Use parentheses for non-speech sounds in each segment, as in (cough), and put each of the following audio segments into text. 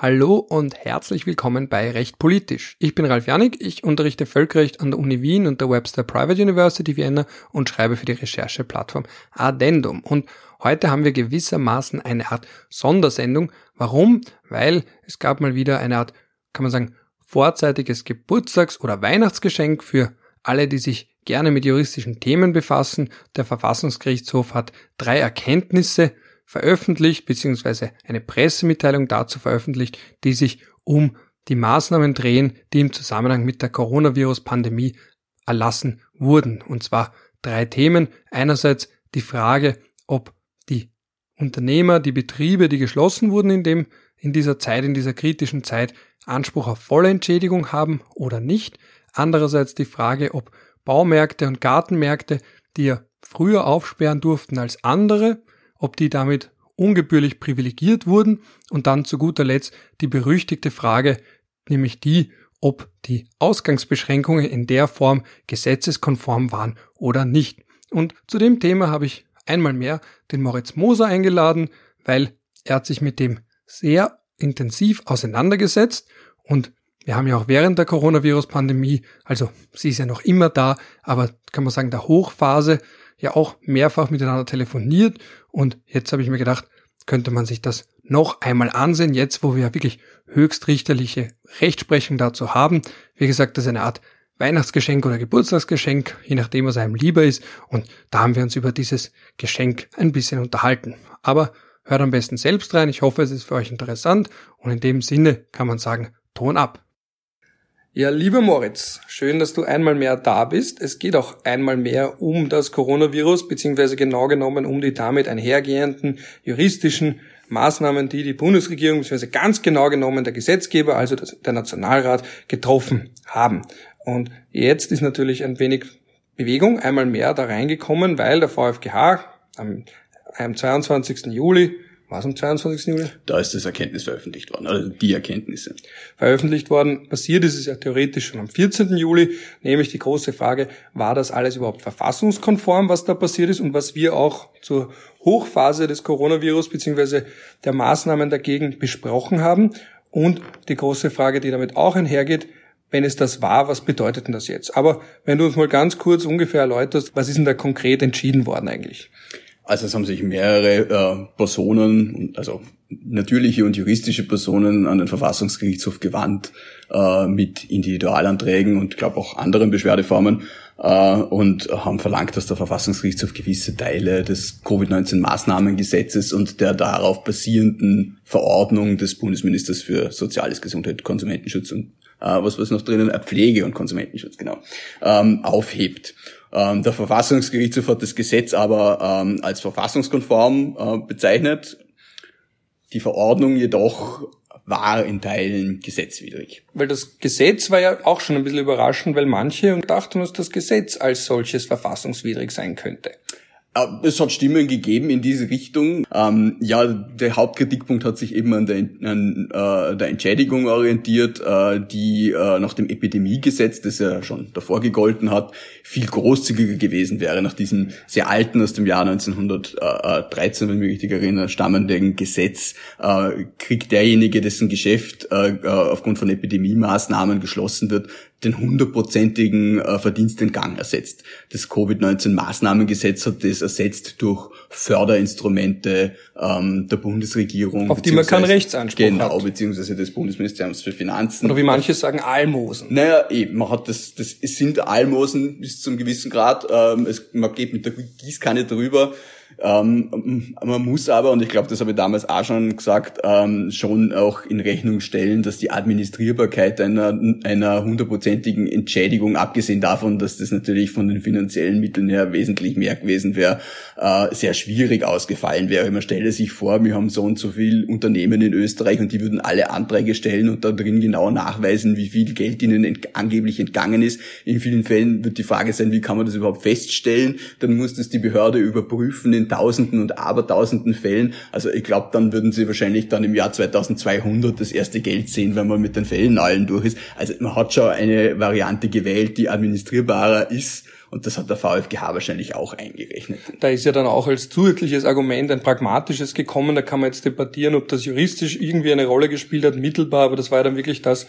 Hallo und herzlich willkommen bei Recht Politisch. Ich bin Ralf Janik, ich unterrichte Völkerrecht an der Uni Wien und der Webster Private University Vienna und schreibe für die Rechercheplattform Addendum. Und heute haben wir gewissermaßen eine Art Sondersendung. Warum? Weil es gab mal wieder eine Art, kann man sagen, vorzeitiges Geburtstags- oder Weihnachtsgeschenk für alle, die sich gerne mit juristischen Themen befassen. Der Verfassungsgerichtshof hat drei Erkenntnisse veröffentlicht, beziehungsweise eine Pressemitteilung dazu veröffentlicht, die sich um die Maßnahmen drehen, die im Zusammenhang mit der Coronavirus-Pandemie erlassen wurden. Und zwar drei Themen. Einerseits die Frage, ob die Unternehmer, die Betriebe, die geschlossen wurden in dem, in dieser Zeit, in dieser kritischen Zeit, Anspruch auf volle Entschädigung haben oder nicht. Andererseits die Frage, ob Baumärkte und Gartenmärkte, die ja früher aufsperren durften als andere, ob die damit ungebührlich privilegiert wurden und dann zu guter Letzt die berüchtigte Frage, nämlich die, ob die Ausgangsbeschränkungen in der Form gesetzeskonform waren oder nicht. Und zu dem Thema habe ich einmal mehr den Moritz Moser eingeladen, weil er hat sich mit dem sehr intensiv auseinandergesetzt und wir haben ja auch während der Coronavirus-Pandemie, also sie ist ja noch immer da, aber kann man sagen, der Hochphase ja auch mehrfach miteinander telefoniert und jetzt habe ich mir gedacht, könnte man sich das noch einmal ansehen, jetzt wo wir wirklich höchstrichterliche Rechtsprechung dazu haben. Wie gesagt, das ist eine Art Weihnachtsgeschenk oder Geburtstagsgeschenk, je nachdem, was einem lieber ist. Und da haben wir uns über dieses Geschenk ein bisschen unterhalten. Aber hört am besten selbst rein. Ich hoffe, es ist für euch interessant. Und in dem Sinne kann man sagen, Ton ab. Ja, lieber Moritz, schön, dass du einmal mehr da bist. Es geht auch einmal mehr um das Coronavirus, beziehungsweise genau genommen um die damit einhergehenden juristischen Maßnahmen, die die Bundesregierung, beziehungsweise ganz genau genommen der Gesetzgeber, also der Nationalrat, getroffen haben. Und jetzt ist natürlich ein wenig Bewegung einmal mehr da reingekommen, weil der VfGH am, am 22. Juli war es am 22. Juli? Da ist das Erkenntnis veröffentlicht worden, also die Erkenntnisse. Veröffentlicht worden. Passiert ist es ja theoretisch schon am 14. Juli, nämlich die große Frage, war das alles überhaupt verfassungskonform, was da passiert ist und was wir auch zur Hochphase des Coronavirus beziehungsweise der Maßnahmen dagegen besprochen haben. Und die große Frage, die damit auch einhergeht, wenn es das war, was bedeutet denn das jetzt? Aber wenn du uns mal ganz kurz ungefähr erläuterst, was ist denn da konkret entschieden worden eigentlich? Also es haben sich mehrere äh, Personen, also natürliche und juristische Personen an den Verfassungsgerichtshof gewandt äh, mit Individualanträgen und glaube auch anderen Beschwerdeformen äh, und haben verlangt, dass der Verfassungsgerichtshof gewisse Teile des Covid-19-Maßnahmengesetzes und der darauf basierenden Verordnung des Bundesministers für Soziales, Gesundheit, Konsumentenschutz und äh, was was noch drinnen, Pflege und Konsumentenschutz, genau, ähm, aufhebt. Ähm, der Verfassungsgerichtshof hat das Gesetz aber ähm, als verfassungskonform äh, bezeichnet. Die Verordnung jedoch war in Teilen gesetzwidrig. Weil das Gesetz war ja auch schon ein bisschen überraschend, weil manche dachten, dass das Gesetz als solches verfassungswidrig sein könnte. Es hat Stimmen gegeben in diese Richtung. Ähm, ja, der Hauptkritikpunkt hat sich eben an der, an, äh, der Entschädigung orientiert, äh, die äh, nach dem Epidemiegesetz, das ja schon davor gegolten hat, viel großzügiger gewesen wäre. Nach diesem sehr alten, aus dem Jahr 1913, wenn ich mich richtig erinnere, stammenden Gesetz, äh, kriegt derjenige, dessen Geschäft äh, äh, aufgrund von Epidemiemaßnahmen geschlossen wird, den hundertprozentigen Verdienstentgang ersetzt. Das Covid-19-Maßnahmengesetz hat das ersetzt durch Förderinstrumente ähm, der Bundesregierung. Auf die man keinen Rechtsanspruch genau, hat. Beziehungsweise des Bundesministeriums für Finanzen. Oder wie manche sagen, Almosen. Naja, eben, man hat das, das es sind Almosen bis zum gewissen Grad. Ähm, es, man geht mit der Gießkanne drüber. Ähm, man muss aber, und ich glaube, das habe ich damals auch schon gesagt, ähm, schon auch in Rechnung stellen, dass die Administrierbarkeit einer, einer hundertprozentigen Entschädigung, abgesehen davon, dass das natürlich von den finanziellen Mitteln her wesentlich mehr gewesen wäre, äh, sehr schwierig ausgefallen wäre. Man stelle sich vor, wir haben so und so viel Unternehmen in Österreich und die würden alle Anträge stellen und da drin genau nachweisen, wie viel Geld ihnen ent angeblich entgangen ist. In vielen Fällen wird die Frage sein, wie kann man das überhaupt feststellen? Dann muss das die Behörde überprüfen in Tausenden und Abertausenden Fällen. Also ich glaube, dann würden sie wahrscheinlich dann im Jahr 2200 das erste Geld sehen, wenn man mit den Fällen allen durch ist. Also man hat schon eine Variante gewählt, die administrierbarer ist Und das hat der VfGH wahrscheinlich auch eingerechnet. Da ist ja dann auch als zusätzliches Argument ein pragmatisches gekommen. Da kann man jetzt debattieren, ob das juristisch irgendwie eine Rolle gespielt hat, mittelbar, aber das war ja dann wirklich das,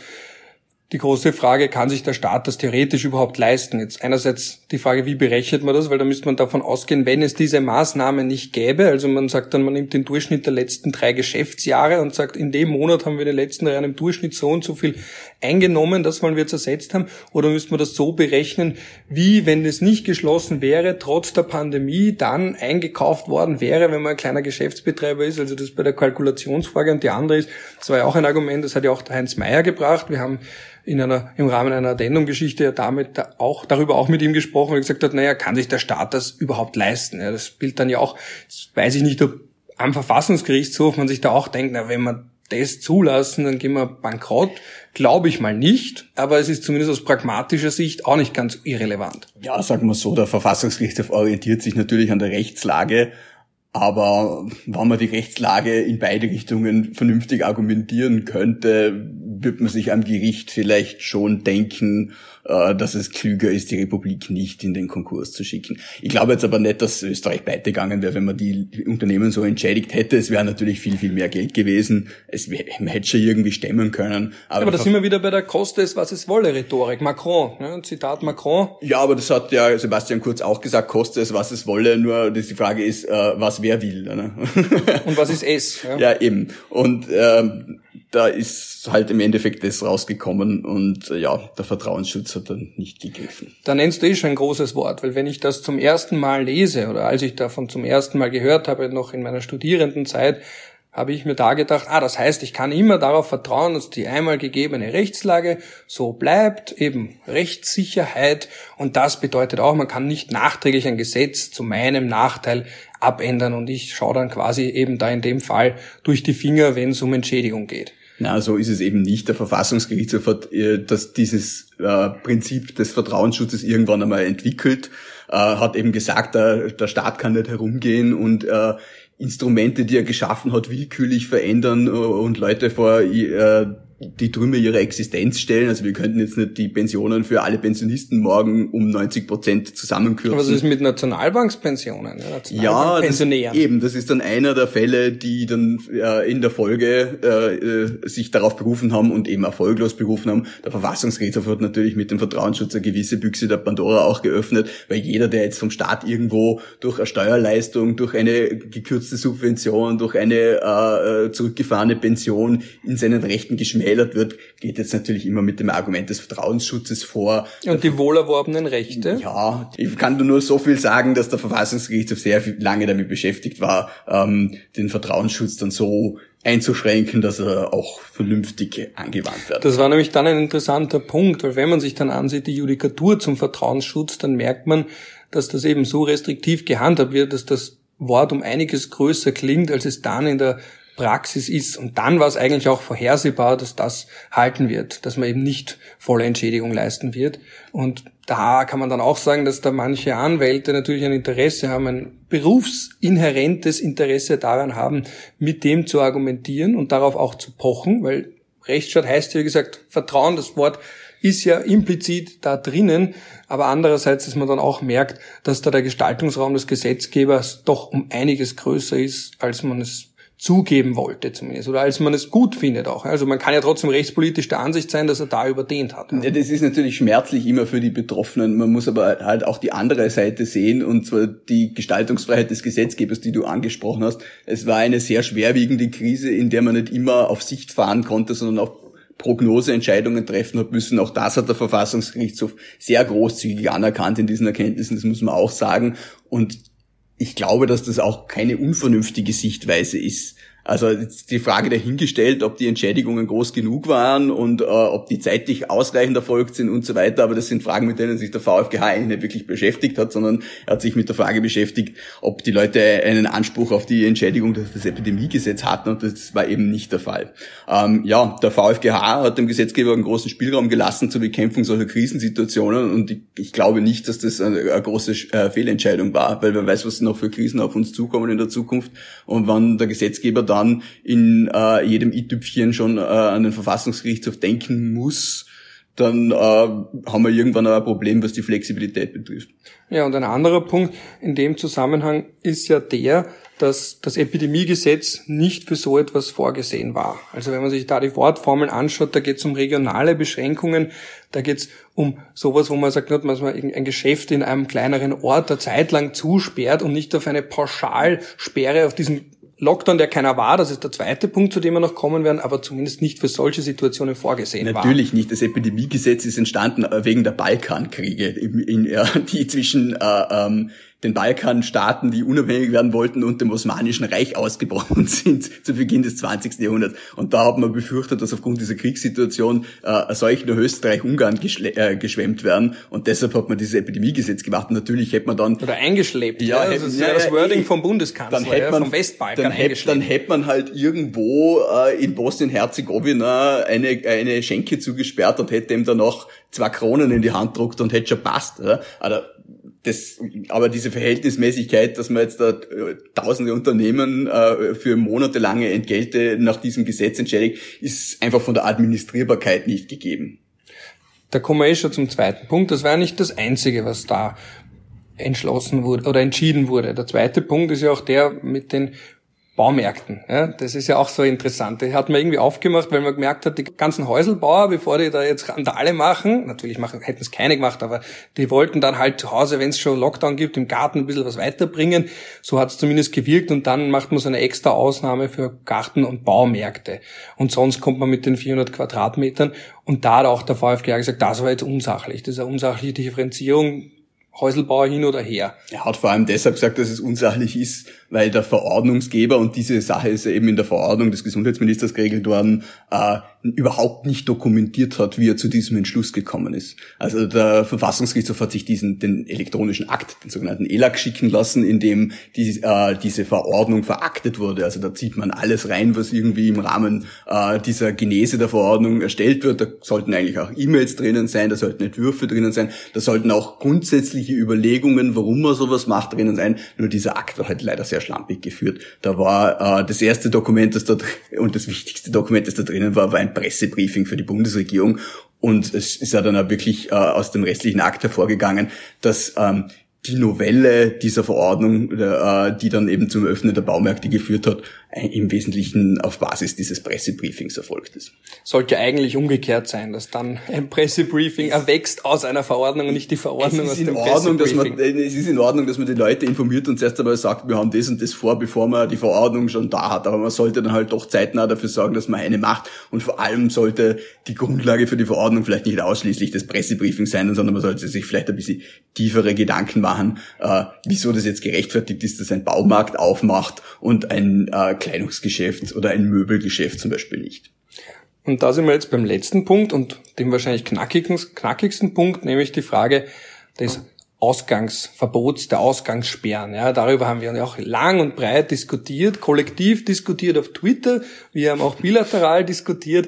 die große Frage, kann sich der Staat das theoretisch überhaupt leisten? Jetzt einerseits die Frage, wie berechnet man das? Weil da müsste man davon ausgehen, wenn es diese Maßnahme nicht gäbe, also man sagt dann, man nimmt den Durchschnitt der letzten drei Geschäftsjahre und sagt, in dem Monat haben wir in den letzten drei Jahren im Durchschnitt so und so viel eingenommen, das wollen wir jetzt ersetzt haben. Oder müsste man das so berechnen, wie, wenn es nicht geschlossen wäre, trotz der Pandemie dann eingekauft worden wäre, wenn man ein kleiner Geschäftsbetreiber ist? Also das bei der Kalkulationsfrage. Und die andere ist, das war ja auch ein Argument, das hat ja auch Heinz Mayer gebracht. Wir haben in einer, im Rahmen einer Addendum-Geschichte ja damit auch, darüber auch mit ihm gesprochen und gesagt hat, naja, kann sich der Staat das überhaupt leisten? Ja, das spielt dann ja auch, weiß ich nicht, ob am Verfassungsgerichtshof man sich da auch denkt, na, wenn man das zulassen, dann gehen wir bankrott. Glaube ich mal nicht, aber es ist zumindest aus pragmatischer Sicht auch nicht ganz irrelevant. Ja, sagen wir so, der Verfassungsgerichtshof orientiert sich natürlich an der Rechtslage aber wenn man die Rechtslage in beide Richtungen vernünftig argumentieren könnte, wird man sich am Gericht vielleicht schon denken, äh, dass es klüger ist, die Republik nicht in den Konkurs zu schicken. Ich glaube jetzt aber nicht, dass Österreich pleite gegangen wäre, wenn man die Unternehmen so entschädigt hätte. Es wäre natürlich viel, viel mehr Geld gewesen. Es wär, man hätte schon irgendwie stemmen können. Aber, aber da sind wir wieder bei der Koste ist, was es wolle Rhetorik. Macron, ne? Zitat Macron. Ja, aber das hat ja Sebastian Kurz auch gesagt, koste es, was es wolle. Nur die Frage ist, äh, was wer will. Ne? Und was ist es? Ja, (laughs) ja eben. Und ähm, da ist halt im Endeffekt das rausgekommen und äh, ja, der Vertrauensschutz hat dann nicht gegriffen. Da nennst du eh schon ein großes Wort, weil wenn ich das zum ersten Mal lese oder als ich davon zum ersten Mal gehört habe, noch in meiner Studierendenzeit, habe ich mir da gedacht, ah, das heißt, ich kann immer darauf vertrauen, dass die einmal gegebene Rechtslage so bleibt, eben Rechtssicherheit. Und das bedeutet auch, man kann nicht nachträglich ein Gesetz zu meinem Nachteil abändern. Und ich schaue dann quasi eben da in dem Fall durch die Finger, wenn es um Entschädigung geht. Na, so ist es eben nicht. Der Verfassungsgerichtshof hat äh, dass dieses äh, Prinzip des Vertrauensschutzes irgendwann einmal entwickelt, äh, hat eben gesagt, der, der Staat kann nicht herumgehen und äh, Instrumente, die er geschaffen hat, willkürlich verändern äh, und Leute vor die Trümmer ihrer Existenz stellen. Also wir könnten jetzt nicht die Pensionen für alle Pensionisten morgen um 90 Prozent zusammenkürzen. Was ist mit Nationalbankspensionen? Ja, das, eben, das ist dann einer der Fälle, die dann äh, in der Folge äh, äh, sich darauf berufen haben und eben erfolglos berufen haben. Der Verfassungsgerichtshof hat natürlich mit dem Vertrauensschutz eine gewisse Büchse der Pandora auch geöffnet, weil jeder, der jetzt vom Staat irgendwo durch eine Steuerleistung, durch eine gekürzte Subvention, durch eine äh, äh zurückgefahrene Pension in seinen Rechten geschmäht geschmälert wird, geht jetzt natürlich immer mit dem Argument des Vertrauensschutzes vor. Und die wohlerworbenen Rechte? Ja, ich kann nur so viel sagen, dass der Verfassungsgerichtshof sehr lange damit beschäftigt war, ähm, den Vertrauensschutz dann so einzuschränken, dass er auch vernünftig angewandt wird. Das war nämlich dann ein interessanter Punkt, weil wenn man sich dann ansieht, die Judikatur zum Vertrauensschutz, dann merkt man, dass das eben so restriktiv gehandhabt wird, dass das Wort um einiges größer klingt, als es dann in der Praxis ist. Und dann war es eigentlich auch vorhersehbar, dass das halten wird, dass man eben nicht volle Entschädigung leisten wird. Und da kann man dann auch sagen, dass da manche Anwälte natürlich ein Interesse haben, ein berufsinhärentes Interesse daran haben, mit dem zu argumentieren und darauf auch zu pochen, weil Rechtsstaat heißt ja, wie gesagt, Vertrauen, das Wort ist ja implizit da drinnen, aber andererseits, dass man dann auch merkt, dass da der Gestaltungsraum des Gesetzgebers doch um einiges größer ist, als man es zugeben wollte zumindest oder als man es gut findet auch. Also man kann ja trotzdem rechtspolitisch der Ansicht sein, dass er da überdehnt hat. Ja, das ist natürlich schmerzlich immer für die Betroffenen. Man muss aber halt auch die andere Seite sehen und zwar die Gestaltungsfreiheit des Gesetzgebers, die du angesprochen hast. Es war eine sehr schwerwiegende Krise, in der man nicht immer auf Sicht fahren konnte, sondern auch Prognoseentscheidungen treffen hat müssen. Auch das hat der Verfassungsgerichtshof sehr großzügig anerkannt in diesen Erkenntnissen, das muss man auch sagen. Und ich glaube, dass das auch keine unvernünftige Sichtweise ist. Also die Frage dahingestellt, ob die Entschädigungen groß genug waren und äh, ob die zeitlich ausreichend erfolgt sind und so weiter. Aber das sind Fragen, mit denen sich der VfGH eigentlich nicht wirklich beschäftigt hat, sondern er hat sich mit der Frage beschäftigt, ob die Leute einen Anspruch auf die Entschädigung durch das Epidemiegesetz hatten und das war eben nicht der Fall. Ähm, ja, der VfGH hat dem Gesetzgeber einen großen Spielraum gelassen zur Bekämpfung solcher Krisensituationen und ich, ich glaube nicht, dass das eine, eine große äh, Fehlentscheidung war, weil wer weiß, was noch für Krisen auf uns zukommen in der Zukunft und wann der Gesetzgeber da dann in äh, jedem i-Tüpfchen schon äh, an den Verfassungsgerichtshof denken muss, dann äh, haben wir irgendwann ein Problem, was die Flexibilität betrifft. Ja, und ein anderer Punkt in dem Zusammenhang ist ja der, dass das Epidemiegesetz nicht für so etwas vorgesehen war. Also wenn man sich da die Wortformeln anschaut, da geht es um regionale Beschränkungen, da geht es um sowas, wo man sagt, dass man ein Geschäft in einem kleineren Ort eine Zeit lang zusperrt und nicht auf eine Pauschalsperre auf diesen Lockdown, der keiner war, das ist der zweite Punkt, zu dem wir noch kommen werden, aber zumindest nicht für solche Situationen vorgesehen Natürlich war. Natürlich nicht. Das Epidemiegesetz ist entstanden wegen der Balkankriege, die zwischen äh, ähm, den Balkanstaaten, die unabhängig werden wollten und dem Osmanischen Reich ausgebrochen (laughs) sind zu Beginn des 20. Jahrhunderts. Und da hat man befürchtet, dass aufgrund dieser Kriegssituation äh, solch nur Österreich, Ungarn äh, geschwemmt werden. Und deshalb hat man dieses Epidemiegesetz gemacht. Und natürlich hätte man dann... Oder eingeschleppt. Ja, ja, das ist ja, das Wording vom Bundeskanzler, dann hätte man, vom Westbalkan dann hätte, dann hätte man halt irgendwo äh, in Bosnien-Herzegowina eine, eine Schenke zugesperrt und hätte ihm dann noch zwei Kronen in die Hand druckt und hätte schon passt. Oder? Also, das, aber diese Verhältnismäßigkeit, dass man jetzt da äh, tausende Unternehmen äh, für monatelange Entgelte nach diesem Gesetz entschädigt, ist einfach von der Administrierbarkeit nicht gegeben. Da kommen wir eh schon zum zweiten Punkt. Das war nicht das Einzige, was da entschlossen wurde oder entschieden wurde. Der zweite Punkt ist ja auch der mit den Baumärkten. Ja, das ist ja auch so interessant. Die hat man irgendwie aufgemacht, weil man gemerkt hat, die ganzen Häuselbauer, bevor die da jetzt Randale machen, natürlich machen, hätten es keine gemacht, aber die wollten dann halt zu Hause, wenn es schon Lockdown gibt, im Garten ein bisschen was weiterbringen. So hat es zumindest gewirkt und dann macht man so eine extra Ausnahme für Garten- und Baumärkte. Und sonst kommt man mit den 400 Quadratmetern und da hat auch der VfG gesagt, das war jetzt unsachlich. Das ist eine unsachliche Differenzierung. Häuselbauer hin oder her. Er hat vor allem deshalb gesagt, dass es unsachlich ist, weil der Verordnungsgeber, und diese Sache ist eben in der Verordnung des Gesundheitsministers geregelt worden, äh, überhaupt nicht dokumentiert hat, wie er zu diesem Entschluss gekommen ist. Also der Verfassungsgerichtshof hat sich diesen, den elektronischen Akt, den sogenannten ELAC schicken lassen, in dem die, äh, diese Verordnung veraktet wurde. Also da zieht man alles rein, was irgendwie im Rahmen äh, dieser Genese der Verordnung erstellt wird. Da sollten eigentlich auch E-Mails drinnen sein, da sollten Entwürfe drinnen sein, da sollten auch grundsätzliche Überlegungen, warum man sowas macht, drinnen sein. Nur dieser Akt war halt leider sehr schlampig geführt. Da war äh, das erste Dokument, das da und das wichtigste Dokument, das da drinnen war, war ein Pressebriefing für die Bundesregierung. Und es ist ja dann auch wirklich äh, aus dem restlichen Akt hervorgegangen, dass ähm, die Novelle dieser Verordnung, äh, die dann eben zum Öffnen der Baumärkte geführt hat, im Wesentlichen auf Basis dieses Pressebriefings erfolgt ist. Sollte eigentlich umgekehrt sein, dass dann ein Pressebriefing erwächst aus einer Verordnung und nicht die Verordnung aus dem Ordnung, dass man, Es ist in Ordnung, dass man die Leute informiert und zuerst einmal sagt, wir haben das und das vor, bevor man die Verordnung schon da hat. Aber man sollte dann halt doch zeitnah dafür sorgen, dass man eine macht. Und vor allem sollte die Grundlage für die Verordnung vielleicht nicht ausschließlich das Pressebriefing sein, sondern man sollte sich vielleicht ein bisschen tiefere Gedanken machen, äh, wieso das jetzt gerechtfertigt ist, dass ein Baumarkt aufmacht und ein äh, Kleidungsgeschäft oder ein Möbelgeschäft zum Beispiel nicht. Und da sind wir jetzt beim letzten Punkt und dem wahrscheinlich knackigsten, Punkt, nämlich die Frage des Ausgangsverbots, der Ausgangssperren. Ja, darüber haben wir auch lang und breit diskutiert, kollektiv diskutiert auf Twitter. Wir haben auch bilateral diskutiert.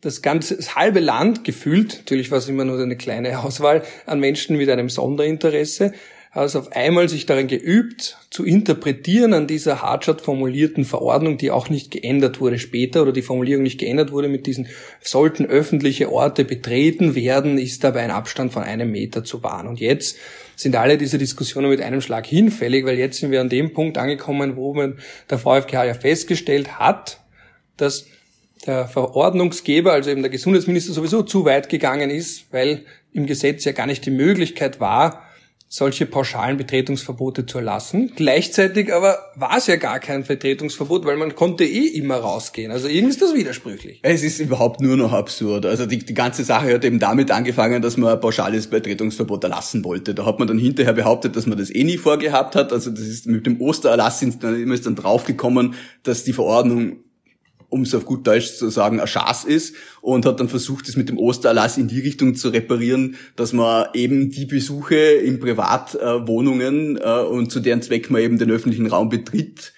Das ganze, das halbe Land gefühlt, natürlich war es immer nur eine kleine Auswahl an Menschen mit einem Sonderinteresse, also auf einmal sich darin geübt, zu interpretieren an dieser Hartschat formulierten Verordnung, die auch nicht geändert wurde später oder die Formulierung nicht geändert wurde mit diesen sollten öffentliche Orte betreten werden, ist dabei ein Abstand von einem Meter zu wahren. Und jetzt sind alle diese Diskussionen mit einem Schlag hinfällig, weil jetzt sind wir an dem Punkt angekommen, wo man der VfGH ja festgestellt hat, dass der Verordnungsgeber, also eben der Gesundheitsminister sowieso zu weit gegangen ist, weil im Gesetz ja gar nicht die Möglichkeit war, solche pauschalen Betretungsverbote zu erlassen. Gleichzeitig aber war es ja gar kein Vertretungsverbot, weil man konnte eh immer rausgehen. Also irgendwie ist das widersprüchlich. Es ist überhaupt nur noch absurd. Also die, die ganze Sache hat eben damit angefangen, dass man ein pauschales Betretungsverbot erlassen wollte. Da hat man dann hinterher behauptet, dass man das eh nie vorgehabt hat. Also das ist mit dem Ostererlass sind dann immer ist dann draufgekommen, dass die Verordnung um es auf gut Deutsch zu sagen, ein Schaß ist und hat dann versucht, es mit dem Ostererlass in die Richtung zu reparieren, dass man eben die Besuche in Privatwohnungen äh, und zu deren Zweck man eben den öffentlichen Raum betritt,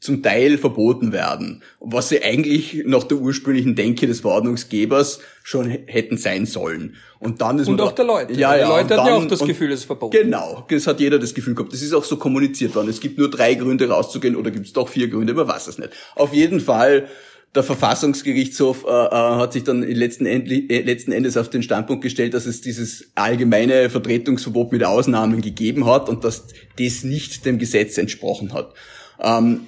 zum Teil verboten werden, was sie eigentlich nach der ursprünglichen Denke des Verordnungsgebers schon hätten sein sollen. Und dann ist und man auch da, der Leute. Ja, ja, die Leute hatten ja auch das Gefühl, es ist verboten. Genau, das hat jeder das Gefühl gehabt. Das ist auch so kommuniziert worden. Es gibt nur drei Gründe rauszugehen oder gibt es doch vier Gründe, man weiß es nicht. Auf jeden Fall der Verfassungsgerichtshof äh, äh, hat sich dann letzten, Endli äh, letzten Endes auf den Standpunkt gestellt, dass es dieses allgemeine Vertretungsverbot mit Ausnahmen gegeben hat und dass das nicht dem Gesetz entsprochen hat. Ähm,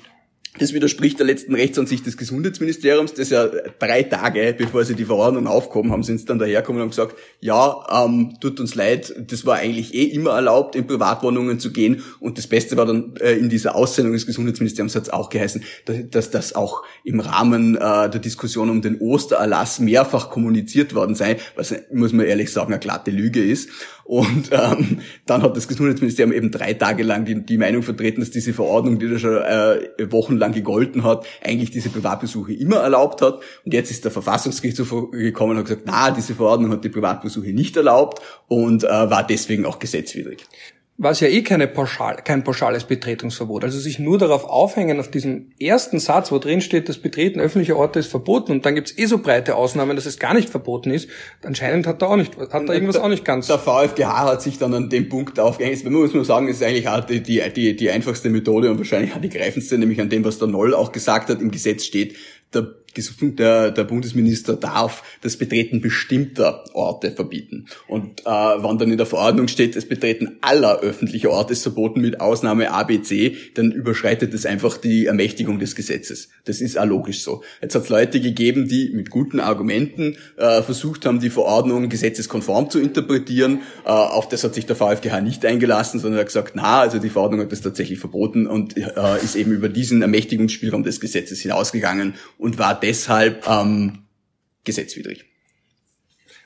das widerspricht der letzten Rechtsansicht des Gesundheitsministeriums, das ja drei Tage, bevor sie die Verordnung aufgehoben haben, sind sie dann daherkommen und haben gesagt, ja, ähm, tut uns leid, das war eigentlich eh immer erlaubt, in Privatwohnungen zu gehen. Und das Beste war dann äh, in dieser Aussendung des Gesundheitsministeriums hat es auch geheißen, dass, das auch im Rahmen äh, der Diskussion um den Ostererlass mehrfach kommuniziert worden sei, was, muss man ehrlich sagen, eine glatte Lüge ist. Und ähm, dann hat das Gesundheitsministerium eben drei Tage lang die, die Meinung vertreten, dass diese Verordnung, die da schon äh, wochenlang gegolten hat, eigentlich diese Privatbesuche immer erlaubt hat. Und jetzt ist der Verfassungsgerichtshof gekommen und hat gesagt, na, diese Verordnung hat die Privatbesuche nicht erlaubt und äh, war deswegen auch gesetzwidrig war es ja eh keine pauschal, kein pauschales Betretungsverbot. Also sich nur darauf aufhängen, auf diesen ersten Satz, wo drin steht, das Betreten öffentlicher Orte ist verboten und dann gibt's eh so breite Ausnahmen, dass es gar nicht verboten ist. Anscheinend hat da auch nicht, hat da irgendwas der, auch nicht ganz. Der VfGH hat sich dann an dem Punkt aufgehängt. Man muss nur sagen, es ist eigentlich auch die, die, die, die einfachste Methode und wahrscheinlich auch die greifendste, nämlich an dem, was der Noll auch gesagt hat, im Gesetz steht, der der, der Bundesminister darf das Betreten bestimmter Orte verbieten. Und äh, wenn dann in der Verordnung steht, das Betreten aller öffentlicher Orte ist verboten mit Ausnahme ABC, dann überschreitet es einfach die Ermächtigung des Gesetzes. Das ist auch logisch so. Jetzt hat es Leute gegeben, die mit guten Argumenten äh, versucht haben, die Verordnung gesetzeskonform zu interpretieren. Äh, auf das hat sich der VfGH nicht eingelassen, sondern hat gesagt, na, also die Verordnung hat das tatsächlich verboten und äh, ist eben über diesen Ermächtigungsspielraum des Gesetzes hinausgegangen und war deshalb ähm, gesetzwidrig.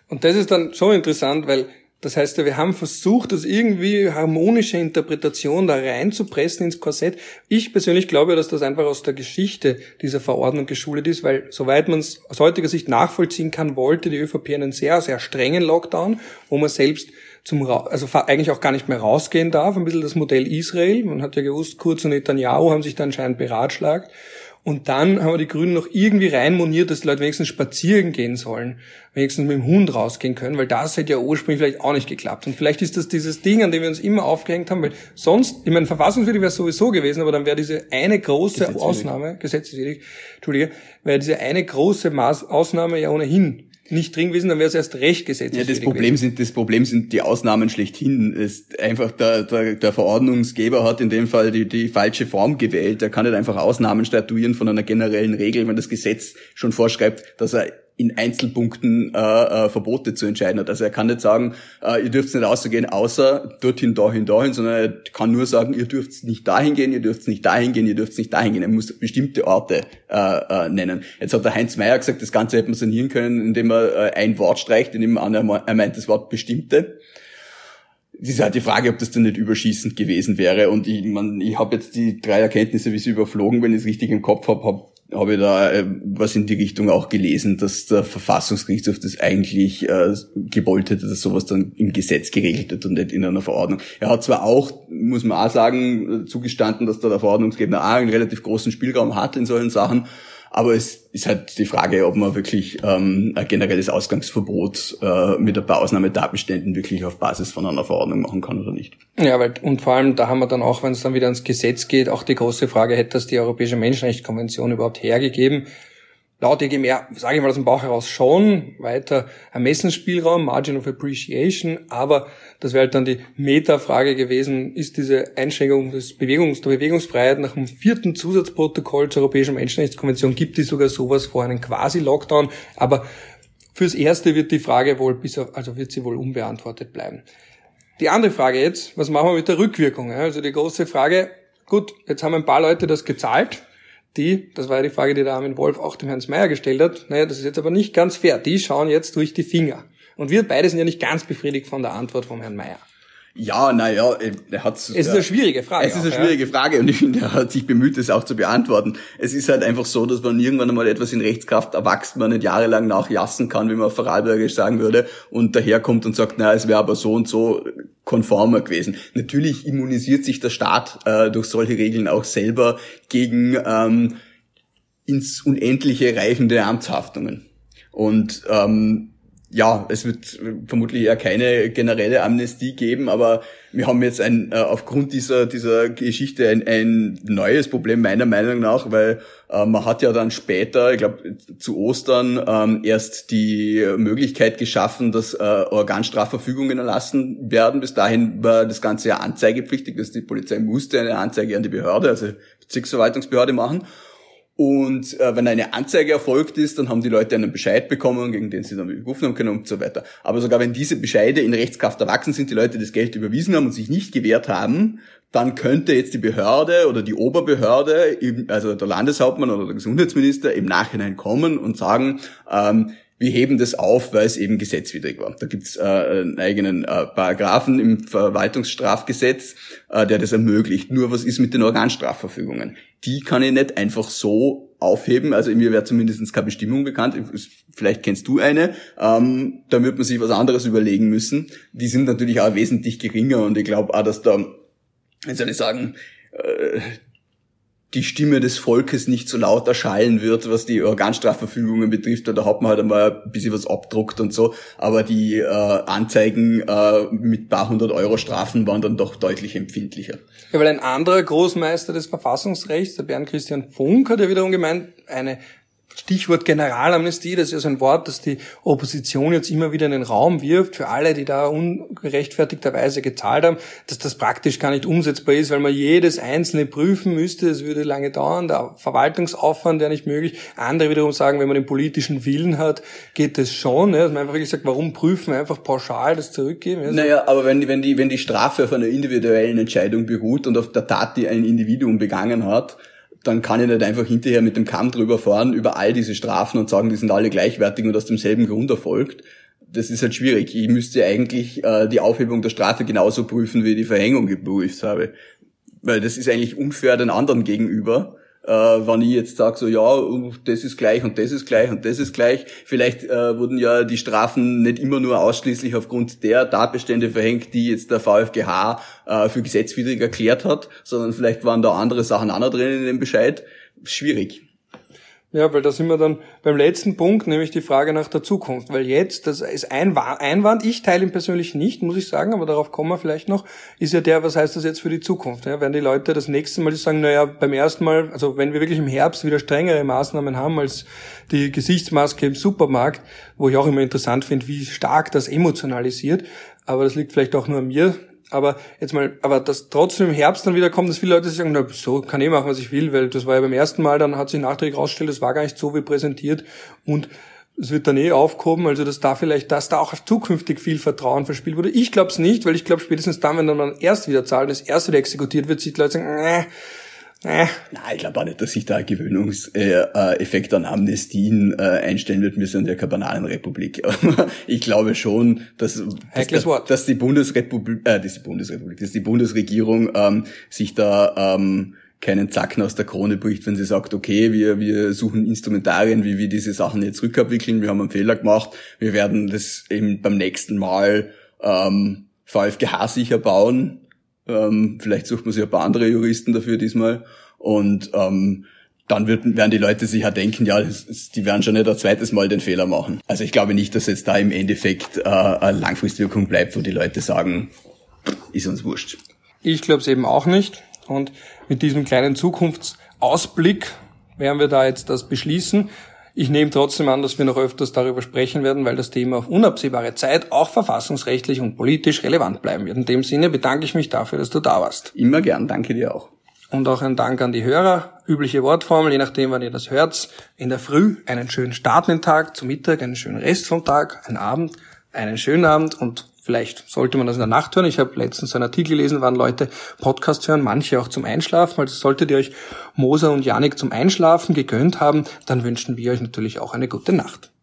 Und das ist dann schon interessant, weil das heißt ja, wir haben versucht, das irgendwie harmonische Interpretation da reinzupressen ins Korsett. Ich persönlich glaube, dass das einfach aus der Geschichte dieser Verordnung geschuldet ist, weil soweit man es aus heutiger Sicht nachvollziehen kann, wollte die ÖVP einen sehr, sehr strengen Lockdown, wo man selbst zum, also eigentlich auch gar nicht mehr rausgehen darf. Ein bisschen das Modell Israel. Man hat ja gewusst, Kurz und Netanyahu haben sich da anscheinend beratschlagt. Und dann haben wir die Grünen noch irgendwie reinmoniert, dass die Leute wenigstens spazieren gehen sollen, wenigstens mit dem Hund rausgehen können, weil das hätte ja ursprünglich vielleicht auch nicht geklappt. Und vielleicht ist das dieses Ding, an dem wir uns immer aufgehängt haben, weil sonst, ich meine, verfassungswidrig wäre es sowieso gewesen, aber dann wäre diese eine große Ausnahme, gesetzeswidrig, Entschuldige, wäre diese eine große Maß, Ausnahme ja ohnehin nicht drin gewesen, dann wäre es erst recht gesetzt. Ja, das Problem sind, das Problem sind die Ausnahmen schlechthin. Ist einfach der, der, der Verordnungsgeber hat in dem Fall die, die falsche Form gewählt. Er kann nicht einfach Ausnahmen statuieren von einer generellen Regel, wenn das Gesetz schon vorschreibt, dass er in Einzelpunkten äh, äh, Verbote zu entscheiden hat. Also er kann nicht sagen, äh, ihr dürft nicht rausgehen, außer dorthin, dahin, dahin, sondern er kann nur sagen, ihr dürft nicht dahin gehen, ihr dürft nicht dahin gehen, ihr dürft nicht dahin gehen. Er muss bestimmte Orte äh, äh, nennen. Jetzt hat der Heinz Meyer gesagt, das Ganze hätte man sanieren können, indem er äh, ein Wort streicht, indem er, er meint das Wort bestimmte. Es ist halt die Frage, ob das dann nicht überschießend gewesen wäre. Und ich, man, ich habe jetzt die drei Erkenntnisse wie sie überflogen, wenn ich es richtig im Kopf habe, habe habe ich da äh, was in die Richtung auch gelesen, dass der Verfassungsgerichtshof das eigentlich äh, gewollt hätte, dass sowas dann im Gesetz geregelt wird und nicht in einer Verordnung. Er hat zwar auch, muss man auch sagen, zugestanden, dass da der Verordnungsgeber auch einen relativ großen Spielraum hat in solchen Sachen, aber es ist halt die Frage, ob man wirklich ähm, ein generelles Ausgangsverbot äh, mit ein paar Ausnahmetatbeständen wirklich auf Basis von einer Verordnung machen kann oder nicht. Ja, weil und vor allem da haben wir dann auch, wenn es dann wieder ans Gesetz geht, auch die große Frage, hätte das die Europäische Menschenrechtskonvention überhaupt hergegeben? laut EGMR, sage ich mal aus dem Bauch heraus, schon weiter Ermessensspielraum, Margin of Appreciation, aber das wäre halt dann die Meta-Frage gewesen, ist diese Einschränkung des Bewegungs, der Bewegungsfreiheit nach dem vierten Zusatzprotokoll zur Europäischen Menschenrechtskonvention, gibt es sogar sowas vor einen Quasi-Lockdown, aber fürs Erste wird die Frage wohl bis auf, also wird sie wohl unbeantwortet bleiben. Die andere Frage jetzt, was machen wir mit der Rückwirkung? Also die große Frage, gut, jetzt haben ein paar Leute das gezahlt, die, das war ja die Frage, die der Armin Wolf auch dem Herrn Meyer gestellt hat, naja, das ist jetzt aber nicht ganz fair, die schauen jetzt durch die Finger. Und wir beide sind ja nicht ganz befriedigt von der Antwort vom Herrn Meyer. Ja, naja, er hat Es ist eine schwierige Frage. Es ist eine auch, schwierige ja. Frage und ich finde, er hat sich bemüht, es auch zu beantworten. Es ist halt einfach so, dass man irgendwann einmal etwas in Rechtskraft erwachsen, man nicht jahrelang nachjassen kann, wie man auf Vorarlbergisch sagen würde, und daherkommt und sagt, na, es wäre aber so und so konformer gewesen. Natürlich immunisiert sich der Staat äh, durch solche Regeln auch selber gegen ähm, ins Unendliche reifende Amtshaftungen. Und ähm, ja, es wird vermutlich eher keine generelle Amnestie geben, aber wir haben jetzt ein, äh, aufgrund dieser, dieser Geschichte ein, ein neues Problem meiner Meinung nach, weil äh, man hat ja dann später, ich glaube zu Ostern, ähm, erst die Möglichkeit geschaffen, dass äh, Organstrafverfügungen erlassen werden. Bis dahin war das Ganze ja anzeigepflichtig, dass die Polizei musste eine Anzeige an die Behörde, also Bezirksverwaltungsbehörde machen. Und äh, wenn eine Anzeige erfolgt ist, dann haben die Leute einen Bescheid bekommen, gegen den sie dann berufen haben können und so weiter. Aber sogar wenn diese Bescheide in Rechtskraft erwachsen sind, die Leute das Geld überwiesen haben und sich nicht gewehrt haben, dann könnte jetzt die Behörde oder die Oberbehörde, also der Landeshauptmann oder der Gesundheitsminister im Nachhinein kommen und sagen, ähm, wir heben das auf, weil es eben gesetzwidrig war. Da gibt's äh, einen eigenen äh, Paragraphen im Verwaltungsstrafgesetz, äh, der das ermöglicht. Nur was ist mit den Organstrafverfügungen? Die kann ich nicht einfach so aufheben. Also mir wäre zumindest keine Bestimmung bekannt. Vielleicht kennst du eine. Ähm, da wird man sich was anderes überlegen müssen. Die sind natürlich auch wesentlich geringer und ich glaube auch, dass da, wie soll ich sagen, äh, die Stimme des Volkes nicht so laut erschallen wird, was die Organstrafverfügungen betrifft. Da hat man halt einmal ein bisschen was abdruckt und so. Aber die äh, Anzeigen äh, mit paar hundert Euro Strafen waren dann doch deutlich empfindlicher. Ja, weil ein anderer Großmeister des Verfassungsrechts, der Bernd Christian Funk, hat ja wiederum gemeint, eine Stichwort Generalamnestie, das ist ja so ein Wort, das die Opposition jetzt immer wieder in den Raum wirft, für alle, die da ungerechtfertigterweise gezahlt haben, dass das praktisch gar nicht umsetzbar ist, weil man jedes einzelne prüfen müsste, es würde lange dauern, der Verwaltungsaufwand wäre nicht möglich. Andere wiederum sagen, wenn man den politischen Willen hat, geht das schon. Ja, dass man einfach wirklich sagt, warum prüfen, einfach pauschal das zurückgeben. Ja, naja, aber wenn die, wenn, die, wenn die Strafe auf einer individuellen Entscheidung beruht und auf der Tat, die ein Individuum begangen hat, dann kann ich nicht einfach hinterher mit dem Kamm drüber fahren über all diese Strafen und sagen, die sind alle gleichwertig und aus demselben Grund erfolgt. Das ist halt schwierig. Ich müsste eigentlich äh, die Aufhebung der Strafe genauso prüfen, wie ich die Verhängung geprüft habe. Weil das ist eigentlich unfair den anderen gegenüber äh, wenn ich jetzt sage, so ja, das ist gleich und das ist gleich und das ist gleich. Vielleicht äh, wurden ja die Strafen nicht immer nur ausschließlich aufgrund der Tatbestände verhängt, die jetzt der VfGH äh, für gesetzwidrig erklärt hat, sondern vielleicht waren da andere Sachen auch noch drin in dem Bescheid. Schwierig. Ja, weil da sind wir dann beim letzten Punkt, nämlich die Frage nach der Zukunft. Weil jetzt, das ist ein Einwand, ich teile ihn persönlich nicht, muss ich sagen, aber darauf kommen wir vielleicht noch, ist ja der, was heißt das jetzt für die Zukunft? Ja, werden die Leute das nächste Mal sagen, naja, beim ersten Mal, also wenn wir wirklich im Herbst wieder strengere Maßnahmen haben als die Gesichtsmaske im Supermarkt, wo ich auch immer interessant finde, wie stark das emotionalisiert, aber das liegt vielleicht auch nur an mir, aber jetzt mal, aber dass trotzdem im Herbst dann wieder kommt, dass viele Leute sagen, na, so kann ich machen, was ich will, weil das war ja beim ersten Mal, dann hat sich nachträglich rausgestellt, das war gar nicht so wie präsentiert und es wird dann eh aufgehoben, also dass da vielleicht, dass da auch zukünftig viel Vertrauen verspielt wurde. Ich glaube es nicht, weil ich glaube spätestens dann, wenn dann erst wieder zahlt, das erste wieder exekutiert wird, die Leute sagen, äh, äh. Nein, ich glaube auch nicht, dass sich da ein Gewöhnungseffekt an Amnestien äh, einstellen wird. Wir sind ja keine Bananenrepublik. (laughs) ich glaube schon, dass, dass, dass, die Bundesrepublik, äh, dass die Bundesrepublik, dass die Bundesregierung ähm, sich da ähm, keinen Zacken aus der Krone bricht, wenn sie sagt, okay, wir, wir suchen Instrumentarien, wie wir diese Sachen jetzt rückabwickeln, wir haben einen Fehler gemacht, wir werden das eben beim nächsten Mal ähm, VfGH sicher bauen, ähm, vielleicht sucht man sich ein paar andere Juristen dafür diesmal. Und ähm, dann wird, werden die Leute sich ja denken, ja, die werden schon nicht ein zweites Mal den Fehler machen. Also ich glaube nicht, dass jetzt da im Endeffekt äh, eine Langfristwirkung bleibt, wo die Leute sagen, ist uns wurscht. Ich glaube es eben auch nicht. Und mit diesem kleinen Zukunftsausblick werden wir da jetzt das beschließen. Ich nehme trotzdem an, dass wir noch öfters darüber sprechen werden, weil das Thema auf unabsehbare Zeit auch verfassungsrechtlich und politisch relevant bleiben wird. In dem Sinne bedanke ich mich dafür, dass du da warst. Immer gern, danke dir auch. Und auch ein Dank an die Hörer. Übliche Wortformel, je nachdem, wann ihr das hört. In der Früh einen schönen Start in den Tag, zum Mittag einen schönen Rest vom Tag, einen Abend, einen schönen Abend und Vielleicht sollte man das in der Nacht hören. Ich habe letztens einen Artikel gelesen, wann Leute Podcast hören, manche auch zum Einschlafen. Also solltet ihr euch Moser und Janik zum Einschlafen gegönnt haben, dann wünschen wir euch natürlich auch eine gute Nacht.